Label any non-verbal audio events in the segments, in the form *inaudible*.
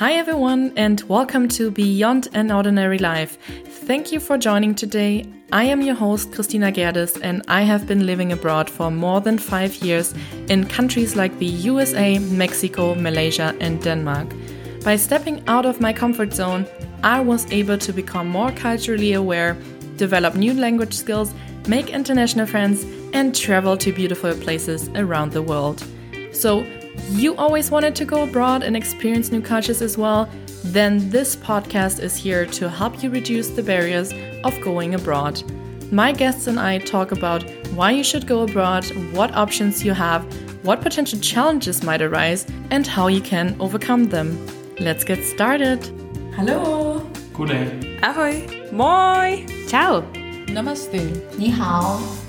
Hi, everyone, and welcome to Beyond an Ordinary Life. Thank you for joining today. I am your host, Christina Gerdes, and I have been living abroad for more than five years in countries like the USA, Mexico, Malaysia, and Denmark. By stepping out of my comfort zone, I was able to become more culturally aware, develop new language skills, make international friends, and travel to beautiful places around the world. So, you always wanted to go abroad and experience new cultures as well? Then this podcast is here to help you reduce the barriers of going abroad. My guests and I talk about why you should go abroad, what options you have, what potential challenges might arise, and how you can overcome them. Let's get started. Hallo. Gute. Ahoj. Moi. Ciao. Namaste. Ni hao.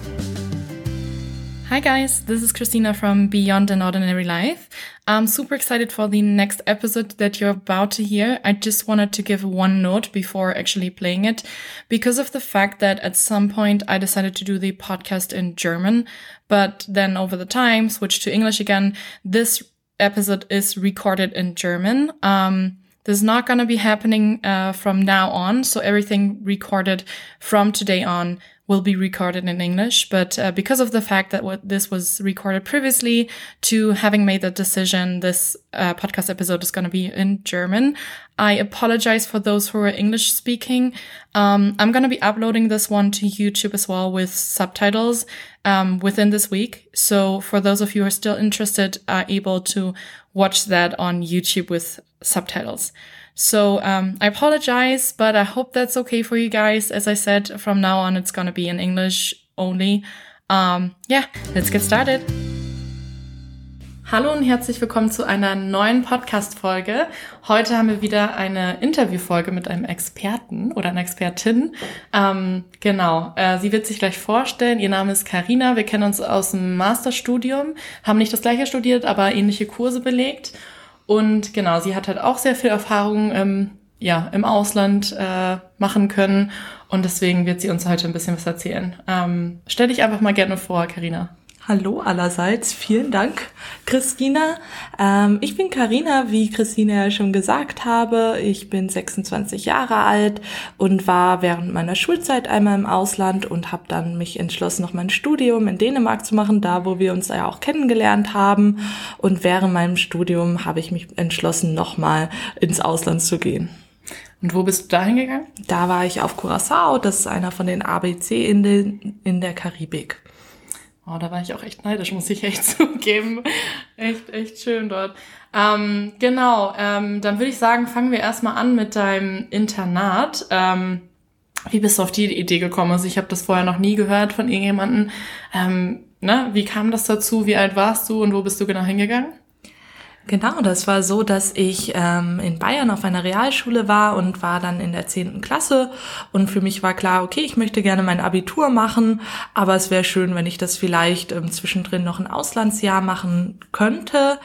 Hi guys, this is Christina from Beyond an Ordinary Life. I'm super excited for the next episode that you're about to hear. I just wanted to give one note before actually playing it because of the fact that at some point I decided to do the podcast in German, but then over the time switched to English again. This episode is recorded in German. Um, this is not going to be happening uh, from now on. So everything recorded from today on will be recorded in English. But uh, because of the fact that what this was recorded previously to having made that decision, this uh, podcast episode is going to be in German. I apologize for those who are English speaking. Um, I'm going to be uploading this one to YouTube as well with subtitles um, within this week. So for those of you who are still interested, are able to watch that on YouTube with subtitles. So um, I apologize, but I hope that's okay for you guys. As I said, from now on, it's gonna be in English only. Um, yeah, let's get started. Hallo und herzlich willkommen zu einer neuen Podcast-Folge. Heute haben wir wieder eine Interviewfolge mit einem Experten oder einer Expertin. Ähm, genau, äh, sie wird sich gleich vorstellen. Ihr Name ist Karina. Wir kennen uns aus dem Masterstudium, haben nicht das gleiche studiert, aber ähnliche Kurse belegt. Und genau, sie hat halt auch sehr viel Erfahrung ähm, ja, im Ausland äh, machen können. Und deswegen wird sie uns heute ein bisschen was erzählen. Ähm, stell dich einfach mal gerne vor, Karina. Hallo allerseits, vielen Dank, Christina. Ähm, ich bin Karina, wie Christina ja schon gesagt habe. Ich bin 26 Jahre alt und war während meiner Schulzeit einmal im Ausland und habe dann mich entschlossen, noch mein Studium in Dänemark zu machen, da wo wir uns ja auch kennengelernt haben. Und während meinem Studium habe ich mich entschlossen, nochmal ins Ausland zu gehen. Und wo bist du da hingegangen? Da war ich auf Curacao, das ist einer von den ABC-Inseln in der Karibik. Oh, da war ich auch echt neidisch, muss ich echt *laughs* zugeben. echt, echt schön dort. Ähm, genau, ähm, dann würde ich sagen, fangen wir erstmal an mit deinem Internat. Ähm, wie bist du auf die Idee gekommen? Also ich habe das vorher noch nie gehört von irgendjemandem. Ähm, ne? Wie kam das dazu? Wie alt warst du und wo bist du genau hingegangen? Genau, das war so, dass ich ähm, in Bayern auf einer Realschule war und war dann in der zehnten Klasse und für mich war klar, okay, ich möchte gerne mein Abitur machen, aber es wäre schön, wenn ich das vielleicht ähm, zwischendrin noch ein Auslandsjahr machen könnte.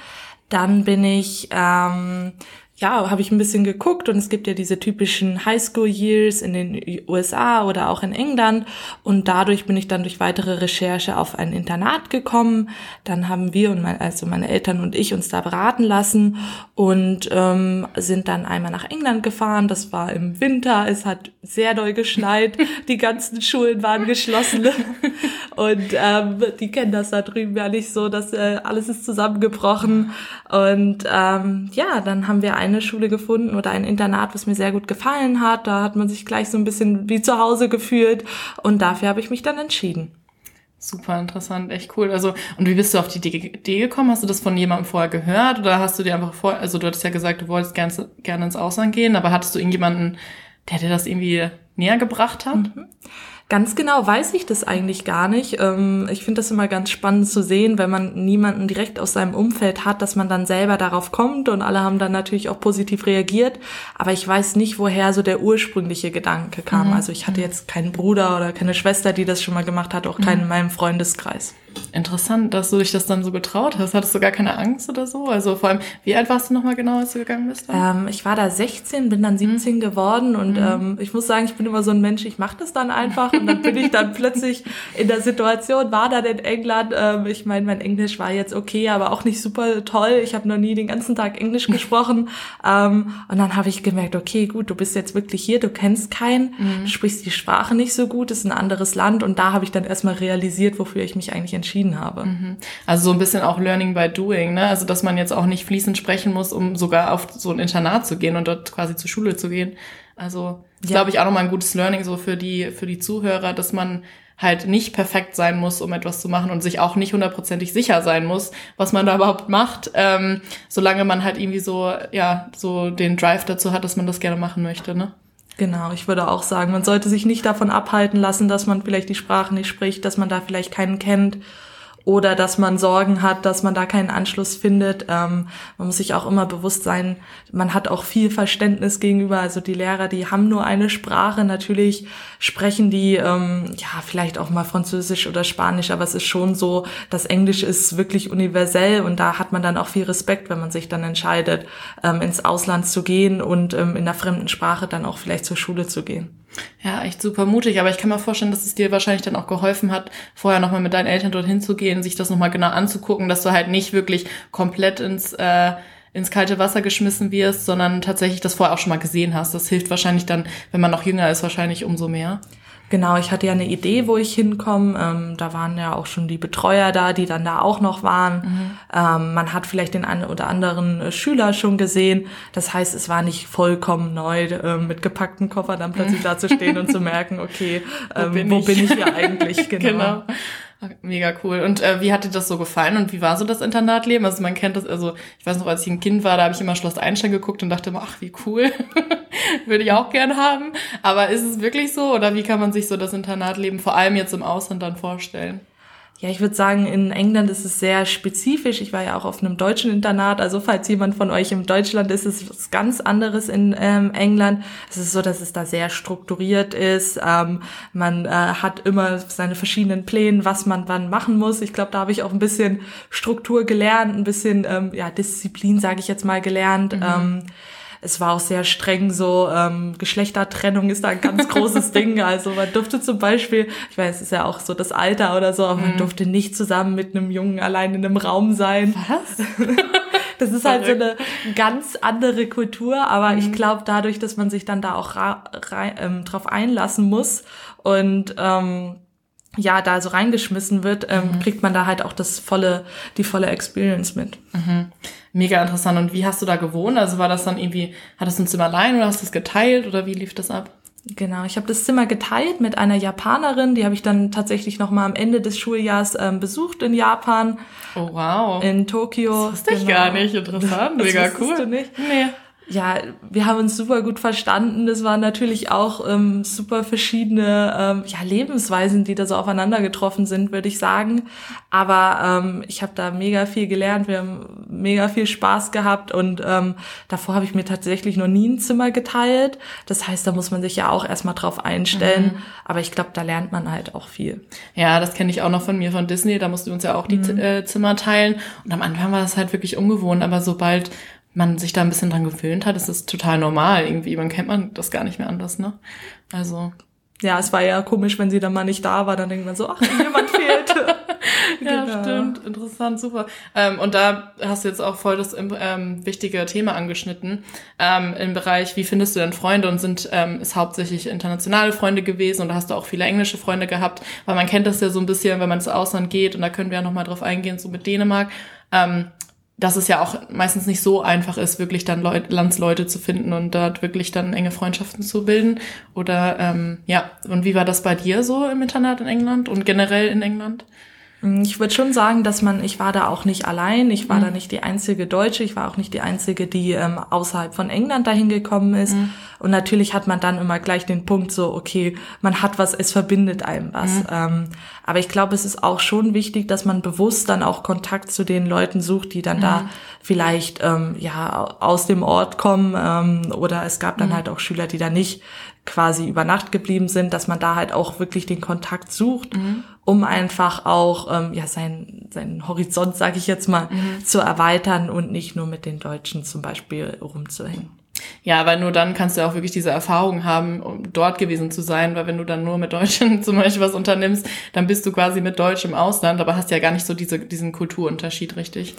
Dann bin ich ähm, ja, habe ich ein bisschen geguckt und es gibt ja diese typischen Highschool-Years in den USA oder auch in England. Und dadurch bin ich dann durch weitere Recherche auf ein Internat gekommen. Dann haben wir und mein, also meine Eltern und ich uns da beraten lassen und ähm, sind dann einmal nach England gefahren. Das war im Winter, es hat sehr doll geschneit, *laughs* die ganzen Schulen waren geschlossen. Und ähm, die kennen das da drüben ja nicht so, dass äh, alles ist zusammengebrochen. Und ähm, ja, dann haben wir eine Schule gefunden oder ein Internat, was mir sehr gut gefallen hat. Da hat man sich gleich so ein bisschen wie zu Hause gefühlt und dafür habe ich mich dann entschieden. Super interessant, echt cool. Also, und wie bist du auf die Idee gekommen? Hast du das von jemandem vorher gehört oder hast du dir einfach vor, also du hattest ja gesagt, du wolltest gerne, gerne ins Ausland gehen, aber hattest du irgendjemanden, der dir das irgendwie näher gebracht hat? Mhm. Ganz genau weiß ich das eigentlich gar nicht. Ähm, ich finde das immer ganz spannend zu sehen, wenn man niemanden direkt aus seinem Umfeld hat, dass man dann selber darauf kommt und alle haben dann natürlich auch positiv reagiert. Aber ich weiß nicht, woher so der ursprüngliche Gedanke kam. Mhm. Also ich hatte jetzt keinen Bruder oder keine Schwester, die das schon mal gemacht hat, auch keinen mhm. in meinem Freundeskreis. Interessant, dass du dich das dann so getraut hast. Hattest du gar keine Angst oder so? Also vor allem, wie alt warst du nochmal genau, als du gegangen bist? Ähm, ich war da 16, bin dann 17 mhm. geworden und mhm. ähm, ich muss sagen, ich bin immer so ein Mensch, ich mache das dann einfach. Und dann bin ich dann plötzlich in der Situation, war dann in England. Ähm, ich meine, mein Englisch war jetzt okay, aber auch nicht super toll. Ich habe noch nie den ganzen Tag Englisch gesprochen. Ähm, und dann habe ich gemerkt, okay, gut, du bist jetzt wirklich hier, du kennst keinen, mhm. du sprichst die Sprache nicht so gut, ist ein anderes Land. Und da habe ich dann erstmal realisiert, wofür ich mich eigentlich entschieden habe. Mhm. Also so ein bisschen auch Learning by Doing, ne? Also dass man jetzt auch nicht fließend sprechen muss, um sogar auf so ein Internat zu gehen und dort quasi zur Schule zu gehen. Also ja. glaube ich auch nochmal ein gutes Learning so für die für die Zuhörer, dass man halt nicht perfekt sein muss, um etwas zu machen und sich auch nicht hundertprozentig sicher sein muss, was man da überhaupt macht, ähm, solange man halt irgendwie so ja so den Drive dazu hat, dass man das gerne machen möchte, ne? Genau, ich würde auch sagen, man sollte sich nicht davon abhalten lassen, dass man vielleicht die Sprache nicht spricht, dass man da vielleicht keinen kennt oder dass man Sorgen hat, dass man da keinen Anschluss findet. Ähm, man muss sich auch immer bewusst sein, man hat auch viel Verständnis gegenüber. Also die Lehrer, die haben nur eine Sprache. Natürlich sprechen die ähm, ja vielleicht auch mal Französisch oder Spanisch, aber es ist schon so, das Englisch ist wirklich universell und da hat man dann auch viel Respekt, wenn man sich dann entscheidet, ähm, ins Ausland zu gehen und ähm, in einer fremden Sprache dann auch vielleicht zur Schule zu gehen. Ja, echt super mutig, aber ich kann mir vorstellen, dass es dir wahrscheinlich dann auch geholfen hat, vorher nochmal mit deinen Eltern dorthin zu gehen, sich das nochmal genau anzugucken, dass du halt nicht wirklich komplett ins, äh, ins kalte Wasser geschmissen wirst, sondern tatsächlich das vorher auch schon mal gesehen hast. Das hilft wahrscheinlich dann, wenn man noch jünger ist, wahrscheinlich umso mehr. Genau, ich hatte ja eine Idee, wo ich hinkomme. Ähm, da waren ja auch schon die Betreuer da, die dann da auch noch waren. Mhm. Ähm, man hat vielleicht den einen oder anderen äh, Schüler schon gesehen. Das heißt, es war nicht vollkommen neu, äh, mit gepackten Koffer dann plötzlich *laughs* da zu stehen und zu merken, okay, ähm, wo, bin, wo ich? bin ich hier eigentlich? *laughs* Genau. genau. Mega cool. Und äh, wie hat dir das so gefallen und wie war so das Internatleben? Also man kennt das, also ich weiß noch, als ich ein Kind war, da habe ich immer Schloss Einstein geguckt und dachte immer, ach, wie cool. *laughs* Würde ich auch gern haben. Aber ist es wirklich so oder wie kann man sich so das Internatleben vor allem jetzt im Ausland dann vorstellen? Ja, ich würde sagen, in England ist es sehr spezifisch. Ich war ja auch auf einem deutschen Internat. Also falls jemand von euch in Deutschland ist, ist es was ganz anderes in ähm, England. Es ist so, dass es da sehr strukturiert ist. Ähm, man äh, hat immer seine verschiedenen Pläne, was man wann machen muss. Ich glaube, da habe ich auch ein bisschen Struktur gelernt, ein bisschen ähm, ja Disziplin, sage ich jetzt mal, gelernt. Mhm. Es war auch sehr streng so, ähm, Geschlechtertrennung ist da ein ganz großes Ding. *laughs* Also man durfte zum Beispiel, ich weiß, es ist ja auch so das Alter oder so, aber mhm. man durfte nicht zusammen mit einem Jungen allein in einem Raum sein. Was? *laughs* das ist halt so eine ganz andere Kultur, aber mhm. ich glaube dadurch, dass man sich dann da auch ähm, drauf einlassen muss und ähm, ja, da so reingeschmissen wird, ähm, mhm. kriegt man da halt auch das volle, die volle Experience mit. Mhm. Mega interessant. Und wie hast du da gewohnt? Also war das dann irgendwie, hattest du ein Zimmer allein oder hast du es geteilt oder wie lief das ab? Genau, ich habe das Zimmer geteilt mit einer Japanerin, die habe ich dann tatsächlich noch mal am Ende des Schuljahres ähm, besucht in Japan. Oh wow. In Tokio. Das wusste ich genau. gar nicht, interessant, mega cool. Du nicht? Nee ja, wir haben uns super gut verstanden. Es waren natürlich auch ähm, super verschiedene ähm, ja, Lebensweisen, die da so aufeinander getroffen sind, würde ich sagen. Aber ähm, ich habe da mega viel gelernt. Wir haben mega viel Spaß gehabt und ähm, davor habe ich mir tatsächlich noch nie ein Zimmer geteilt. Das heißt, da muss man sich ja auch erstmal drauf einstellen. Mhm. Aber ich glaube, da lernt man halt auch viel. Ja, das kenne ich auch noch von mir von Disney. Da mussten wir uns ja auch die mhm. äh, Zimmer teilen. Und am Anfang war das halt wirklich ungewohnt. Aber sobald man sich da ein bisschen dran gewöhnt hat, ist es total normal irgendwie. Man kennt man das gar nicht mehr anders, ne? Also. Ja, es war ja komisch, wenn sie dann mal nicht da war, dann denkt man so, ach, jemand fehlt. *laughs* ja, genau. stimmt. Interessant, super. Ähm, und da hast du jetzt auch voll das ähm, wichtige Thema angeschnitten ähm, im Bereich, wie findest du denn Freunde und sind ähm, ist hauptsächlich internationale Freunde gewesen und da hast du auch viele englische Freunde gehabt, weil man kennt das ja so ein bisschen, wenn man ins Ausland geht und da können wir ja nochmal drauf eingehen, so mit Dänemark. Ähm, dass es ja auch meistens nicht so einfach ist, wirklich dann Leut Landsleute zu finden und dort wirklich dann enge Freundschaften zu bilden. Oder ähm, ja, und wie war das bei dir so im Internat in England und generell in England? Mm, ich würde schon sagen, dass man, ich war da auch nicht allein, ich war mhm. da nicht die einzige Deutsche, ich war auch nicht die einzige, die ähm, außerhalb von England dahin gekommen ist. Mhm. Und natürlich hat man dann immer gleich den Punkt so, okay, man hat was, es verbindet einem was. Mhm. Ähm, aber ich glaube, es ist auch schon wichtig, dass man bewusst dann auch Kontakt zu den Leuten sucht, die dann da mhm. vielleicht ähm, ja aus dem Ort kommen. Ähm, oder es gab dann halt auch Schüler, die da nicht quasi über Nacht geblieben sind, dass man da halt auch wirklich den Kontakt sucht. Um einfach auch ähm, ja sein seinen Horizont, sage ich jetzt mal, mhm. zu erweitern und nicht nur mit den Deutschen zum Beispiel rumzuhängen. Ja, weil nur dann kannst du auch wirklich diese Erfahrung haben, um dort gewesen zu sein, weil wenn du dann nur mit Deutschen *laughs* zum Beispiel was unternimmst, dann bist du quasi mit Deutsch im Ausland, aber hast ja gar nicht so diese, diesen Kulturunterschied, richtig?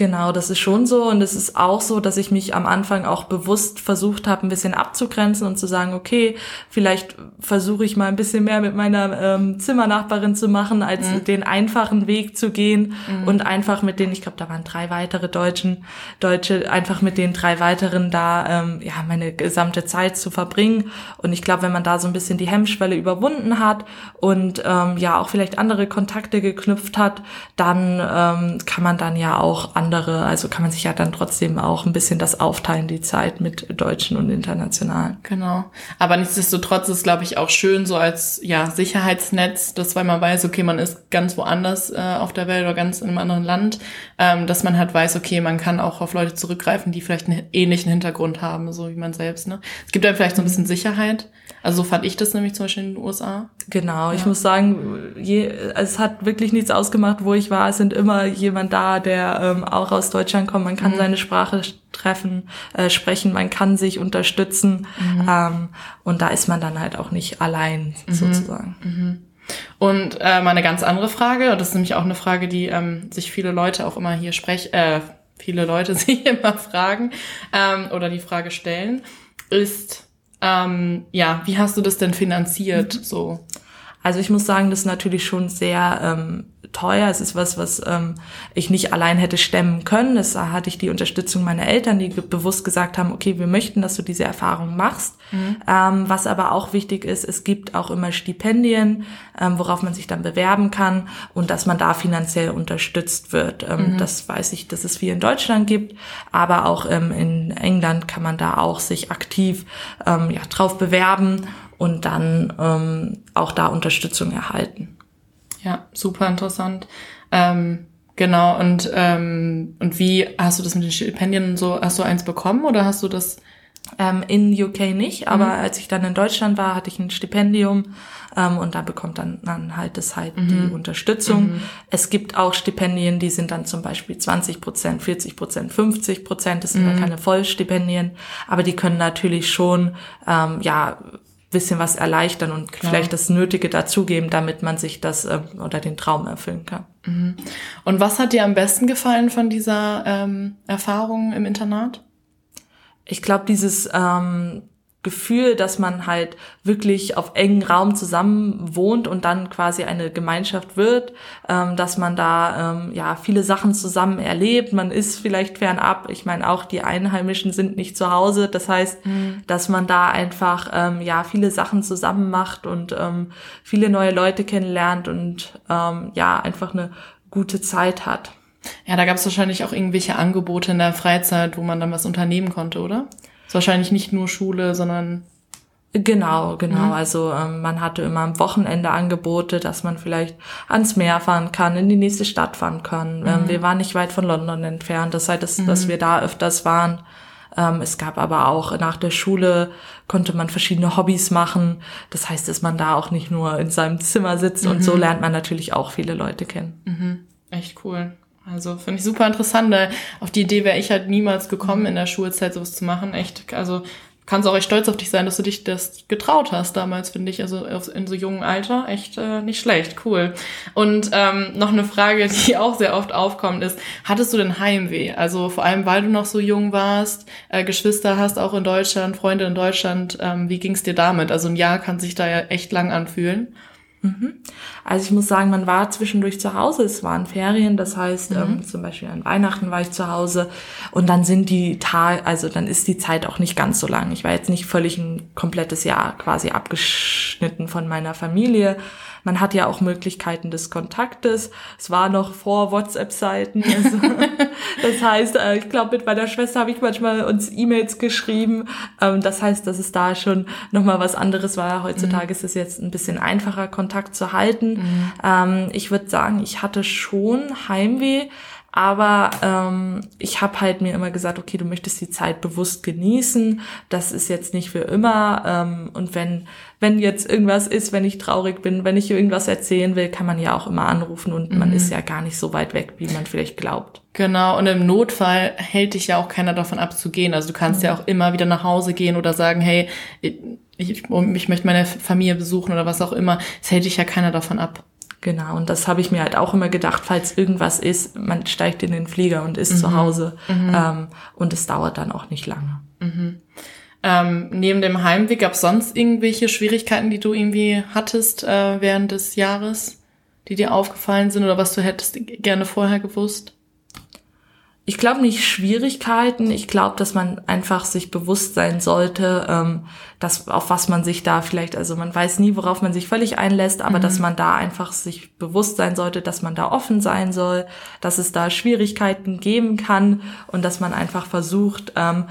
Genau, das ist schon so. Und es ist auch so, dass ich mich am Anfang auch bewusst versucht habe, ein bisschen abzugrenzen und zu sagen, okay, vielleicht versuche ich mal ein bisschen mehr mit meiner ähm, Zimmernachbarin zu machen, als mhm. den einfachen Weg zu gehen mhm. und einfach mit denen, ich glaube, da waren drei weitere Deutschen, Deutsche, einfach mit den drei weiteren da ähm, ja meine gesamte Zeit zu verbringen. Und ich glaube, wenn man da so ein bisschen die Hemmschwelle überwunden hat und ähm, ja auch vielleicht andere Kontakte geknüpft hat, dann ähm, kann man dann ja auch an andere. Also kann man sich ja dann trotzdem auch ein bisschen das aufteilen, die Zeit mit Deutschen und Internationalen. Genau. Aber nichtsdestotrotz ist, glaube ich, auch schön so als ja Sicherheitsnetz, dass weil man weiß, okay, man ist ganz woanders äh, auf der Welt oder ganz in einem anderen Land, ähm, dass man halt weiß, okay, man kann auch auf Leute zurückgreifen, die vielleicht einen ähnlichen Hintergrund haben, so wie man selbst. Ne? Es gibt dann vielleicht so ein bisschen Sicherheit. Also so fand ich das nämlich zum Beispiel in den USA. Genau, ich muss sagen, je, es hat wirklich nichts ausgemacht, wo ich war. Es sind immer jemand da, der ähm, auch aus Deutschland kommt. Man kann mhm. seine Sprache treffen, äh, sprechen, man kann sich unterstützen. Mhm. Ähm, und da ist man dann halt auch nicht allein mhm. sozusagen. Mhm. Und äh, mal eine ganz andere Frage, und das ist nämlich auch eine Frage, die ähm, sich viele Leute auch immer hier sprechen, äh, viele Leute *laughs* sich immer fragen ähm, oder die Frage stellen, ist ähm, ja, wie hast du das denn finanziert? Mhm. So. Also ich muss sagen, das ist natürlich schon sehr ähm, teuer. Es ist was, was ähm, ich nicht allein hätte stemmen können. Das hatte ich die Unterstützung meiner Eltern, die bewusst gesagt haben, okay, wir möchten, dass du diese Erfahrung machst. Mhm. Ähm, was aber auch wichtig ist, es gibt auch immer Stipendien, ähm, worauf man sich dann bewerben kann und dass man da finanziell unterstützt wird. Ähm, mhm. Das weiß ich, dass es viel in Deutschland gibt, aber auch ähm, in England kann man da auch sich aktiv ähm, ja, drauf bewerben und dann ähm, auch da Unterstützung erhalten. Ja, super interessant. Ähm, genau, und, ähm, und wie hast du das mit den Stipendien so, hast du eins bekommen oder hast du das? Ähm, in UK nicht, aber mhm. als ich dann in Deutschland war, hatte ich ein Stipendium ähm, und da bekommt dann, dann halt das halt mhm. die Unterstützung. Mhm. Es gibt auch Stipendien, die sind dann zum Beispiel 20 Prozent, 40 Prozent, 50 Prozent. Das sind dann mhm. keine Vollstipendien, aber die können natürlich schon ähm, ja bisschen was erleichtern und Klar. vielleicht das Nötige dazugeben, damit man sich das äh, oder den Traum erfüllen kann. Mhm. Und was hat dir am besten gefallen von dieser ähm, Erfahrung im Internat? Ich glaube, dieses ähm, Gefühl, dass man halt wirklich auf engen Raum zusammen wohnt und dann quasi eine Gemeinschaft wird, ähm, dass man da ähm, ja viele Sachen zusammen erlebt. Man ist vielleicht fernab. Ich meine, auch die Einheimischen sind nicht zu Hause. Das heißt, mhm. dass man da einfach ähm, ja viele Sachen zusammen macht und ähm, viele neue Leute kennenlernt und ähm, ja einfach eine gute Zeit hat. Ja, da gab es wahrscheinlich auch irgendwelche Angebote in der Freizeit, wo man dann was unternehmen konnte, oder? Ist wahrscheinlich nicht nur Schule, sondern Genau, genau. Mhm. Also ähm, man hatte immer am Wochenende Angebote, dass man vielleicht ans Meer fahren kann, in die nächste Stadt fahren kann. Ähm, mhm. wir waren nicht weit von London entfernt, das heißt, dass, mhm. dass wir da öfters waren. Ähm, es gab aber auch nach der Schule konnte man verschiedene Hobbys machen. Das heißt, dass man da auch nicht nur in seinem Zimmer sitzt und so mhm. lernt man natürlich auch viele Leute kennen. Mhm. Echt cool. Also finde ich super interessant. Auf die Idee wäre ich halt niemals gekommen, in der Schulzeit sowas zu machen. Echt, also kannst auch echt stolz auf dich sein, dass du dich das getraut hast damals, finde ich. Also in so jungen Alter echt äh, nicht schlecht, cool. Und ähm, noch eine Frage, *laughs* die auch sehr oft aufkommt, ist: Hattest du denn Heimweh? Also vor allem, weil du noch so jung warst, äh, Geschwister hast auch in Deutschland, Freunde in Deutschland. Ähm, wie ging es dir damit? Also ein Jahr kann sich da ja echt lang anfühlen. Mhm. Also ich muss sagen, man war zwischendurch zu Hause, es waren Ferien, das heißt mhm. ähm, zum Beispiel an Weihnachten war ich zu Hause und dann sind die Tage, also dann ist die Zeit auch nicht ganz so lang. Ich war jetzt nicht völlig ein komplettes Jahr quasi abgeschnitten von meiner Familie, man hat ja auch Möglichkeiten des Kontaktes. Es war noch vor WhatsApp-Seiten. Also, *laughs* das heißt, äh, ich glaube, mit meiner Schwester habe ich manchmal uns E-Mails geschrieben. Ähm, das heißt, dass es da schon nochmal was anderes war. Heutzutage mhm. ist es jetzt ein bisschen einfacher, Kontakt zu halten. Mhm. Ähm, ich würde sagen, ich hatte schon Heimweh Aber ähm, ich habe halt mir immer gesagt, okay, du möchtest die Zeit bewusst genießen. Das ist jetzt nicht für immer. Ähm, und wenn wenn jetzt irgendwas ist, wenn ich traurig bin, wenn ich irgendwas erzählen will, kann man ja auch immer anrufen und mhm. man ist ja gar nicht so weit weg, wie man vielleicht glaubt. Genau, und im Notfall hält dich ja auch keiner davon abzugehen. Also du kannst mhm. ja auch immer wieder nach Hause gehen oder sagen, hey, ich, ich, ich möchte meine Familie besuchen oder was auch immer. Es hält dich ja keiner davon ab. Genau, und das habe ich mir halt auch immer gedacht, falls irgendwas ist, man steigt in den Flieger und ist mhm. zu Hause mhm. ähm, und es dauert dann auch nicht lange. Mhm. Ähm, neben dem Heimweg gab es sonst irgendwelche Schwierigkeiten, die du irgendwie hattest äh, während des Jahres, die dir aufgefallen sind oder was du hättest gerne vorher gewusst? Ich glaube nicht Schwierigkeiten. Ich glaube, dass man einfach sich bewusst sein sollte, ähm, dass auf was man sich da vielleicht, also man weiß nie, worauf man sich völlig einlässt, aber mhm. dass man da einfach sich bewusst sein sollte, dass man da offen sein soll, dass es da Schwierigkeiten geben kann und dass man einfach versucht, ähm,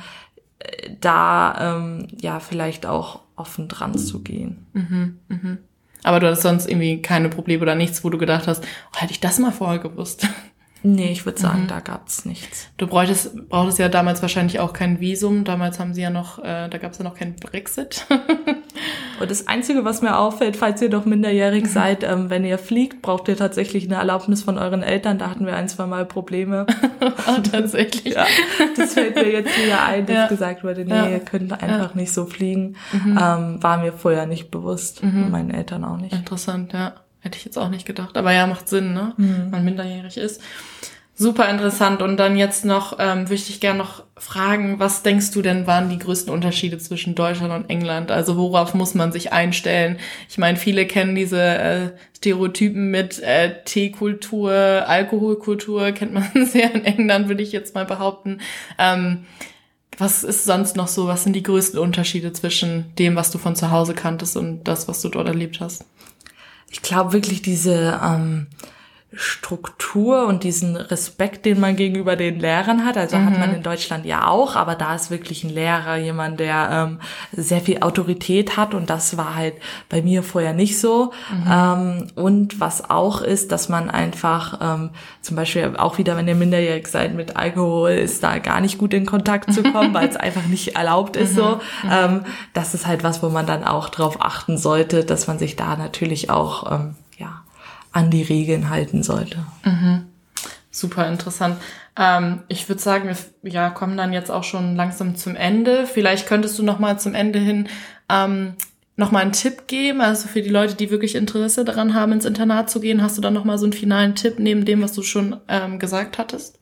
da ähm, ja vielleicht auch offen dran zu gehen. Mhm, mhm. Aber du hattest sonst irgendwie keine Probleme oder nichts, wo du gedacht hast, oh, hätte ich das mal vorher gewusst. Nee, ich würde sagen, mhm. da gab's nichts. Du bräuchtest, brauchtest ja damals wahrscheinlich auch kein Visum. Damals haben sie ja noch, äh, da gab's ja noch keinen Brexit. *laughs* Und das Einzige, was mir auffällt, falls ihr doch minderjährig mhm. seid, ähm, wenn ihr fliegt, braucht ihr tatsächlich eine Erlaubnis von euren Eltern. Da hatten wir ein, zwei Mal Probleme. *laughs* oh, tatsächlich. ja, das fällt mir jetzt wieder ein, dass ja. gesagt wurde, nee, ja. ihr könnt einfach ja. nicht so fliegen. Mhm. Ähm, war mir vorher nicht bewusst. Mhm. Meinen Eltern auch nicht. Interessant, ja. Hätte ich jetzt auch nicht gedacht. Aber ja, macht Sinn, ne? Mhm. Man minderjährig ist. Super interessant. Und dann jetzt noch, ähm, würde ich dich gerne noch fragen, was denkst du denn waren die größten Unterschiede zwischen Deutschland und England? Also worauf muss man sich einstellen? Ich meine, viele kennen diese äh, Stereotypen mit äh, Teekultur, Alkoholkultur, kennt man *laughs* sehr in England, würde ich jetzt mal behaupten. Ähm, was ist sonst noch so? Was sind die größten Unterschiede zwischen dem, was du von zu Hause kanntest und das, was du dort erlebt hast? Ich glaube wirklich diese ähm, Struktur und diesen Respekt, den man gegenüber den Lehrern hat. Also mhm. hat man in Deutschland ja auch, aber da ist wirklich ein Lehrer jemand, der ähm, sehr viel Autorität hat und das war halt bei mir vorher nicht so. Mhm. Ähm, und was auch ist, dass man einfach ähm, zum Beispiel auch wieder, wenn ihr minderjährig seid mit Alkohol, ist da gar nicht gut in Kontakt zu kommen, weil es *laughs* einfach nicht erlaubt ist so. Mhm. Ähm, das ist halt was, wo man dann auch drauf achten sollte, dass man sich da natürlich auch ähm, an die Regeln halten sollte. Mhm. Super interessant. Ähm, ich würde sagen, wir ja, kommen dann jetzt auch schon langsam zum Ende. Vielleicht könntest du noch mal zum Ende hin ähm, noch mal einen Tipp geben, also für die Leute, die wirklich Interesse daran haben, ins Internat zu gehen. Hast du dann noch mal so einen finalen Tipp neben dem, was du schon ähm, gesagt hattest?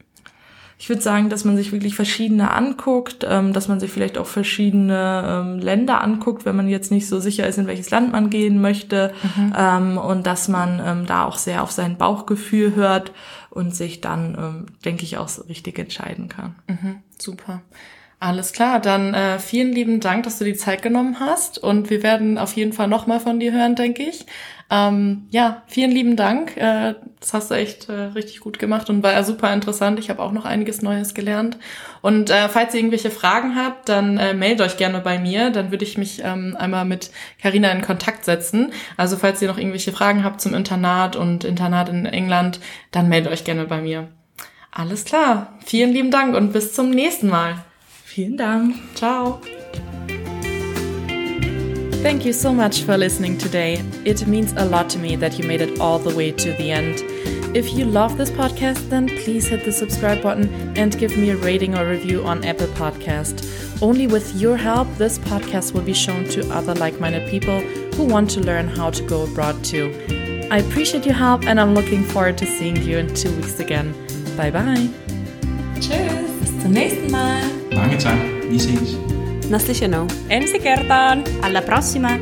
Ich würde sagen, dass man sich wirklich verschiedene anguckt, ähm, dass man sich vielleicht auch verschiedene ähm, Länder anguckt, wenn man jetzt nicht so sicher ist, in welches Land man gehen möchte. Mhm. Ähm, und dass man ähm, da auch sehr auf sein Bauchgefühl hört und sich dann, ähm, denke ich, auch so richtig entscheiden kann. Mhm. Super. Alles klar, dann äh, vielen lieben Dank, dass du die Zeit genommen hast und wir werden auf jeden Fall nochmal von dir hören, denke ich. Ähm, ja, vielen lieben Dank. Äh, das hast du echt äh, richtig gut gemacht und war ja super interessant. Ich habe auch noch einiges Neues gelernt. Und äh, falls ihr irgendwelche Fragen habt, dann äh, meldet euch gerne bei mir. Dann würde ich mich ähm, einmal mit Karina in Kontakt setzen. Also falls ihr noch irgendwelche Fragen habt zum Internat und Internat in England, dann meldet euch gerne bei mir. Alles klar. Vielen lieben Dank und bis zum nächsten Mal. Vielen Dank. Ciao. Thank you so much for listening today. It means a lot to me that you made it all the way to the end. If you love this podcast, then please hit the subscribe button and give me a rating or review on Apple Podcast. Only with your help, this podcast will be shown to other like-minded people who want to learn how to go abroad too. I appreciate your help and I'm looking forward to seeing you in two weeks again. Bye bye. Tschüss, bis zum nächsten Mal. Mange tak. Vi ses. Naslyšenou. Ensi kertaan. Alla prossima.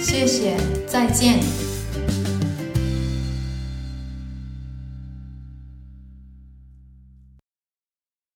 谢谢，再见。